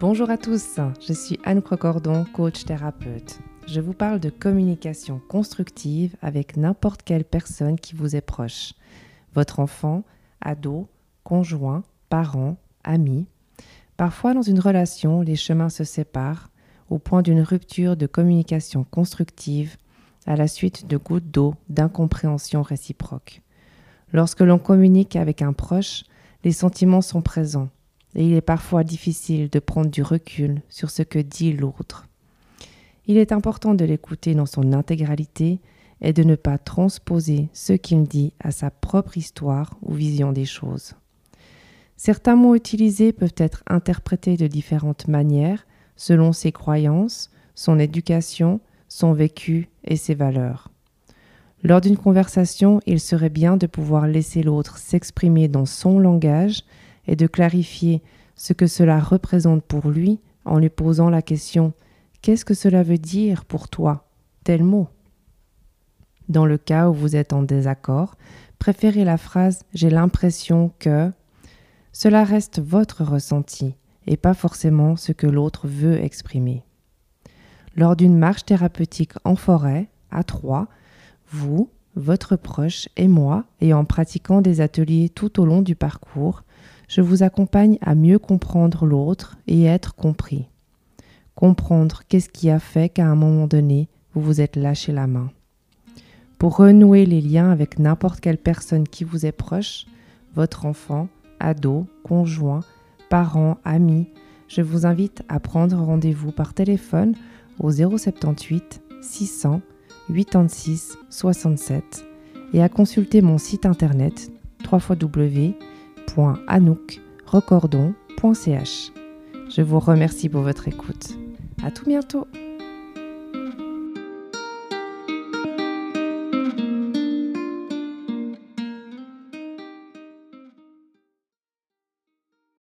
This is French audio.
Bonjour à tous, je suis Anne Crocordon, coach thérapeute. Je vous parle de communication constructive avec n'importe quelle personne qui vous est proche. Votre enfant, ado, conjoint, parent, ami. Parfois dans une relation, les chemins se séparent au point d'une rupture de communication constructive à la suite de gouttes d'eau d'incompréhension réciproque. Lorsque l'on communique avec un proche, les sentiments sont présents et il est parfois difficile de prendre du recul sur ce que dit l'autre. Il est important de l'écouter dans son intégralité et de ne pas transposer ce qu'il dit à sa propre histoire ou vision des choses. Certains mots utilisés peuvent être interprétés de différentes manières selon ses croyances, son éducation, son vécu et ses valeurs. Lors d'une conversation, il serait bien de pouvoir laisser l'autre s'exprimer dans son langage et de clarifier ce que cela représente pour lui en lui posant la question Qu'est-ce que cela veut dire pour toi tel mot? Dans le cas où vous êtes en désaccord, préférez la phrase J'ai l'impression que cela reste votre ressenti et pas forcément ce que l'autre veut exprimer. Lors d'une marche thérapeutique en forêt, à trois, vous, votre proche et moi, et en pratiquant des ateliers tout au long du parcours, je vous accompagne à mieux comprendre l'autre et être compris. Comprendre qu'est-ce qui a fait qu'à un moment donné, vous vous êtes lâché la main. Pour renouer les liens avec n'importe quelle personne qui vous est proche, votre enfant, ado, conjoint, parent, ami, je vous invite à prendre rendez-vous par téléphone au 078 600 86 67 et à consulter mon site internet www.anoukrecordon.ch. Je vous remercie pour votre écoute. À tout bientôt!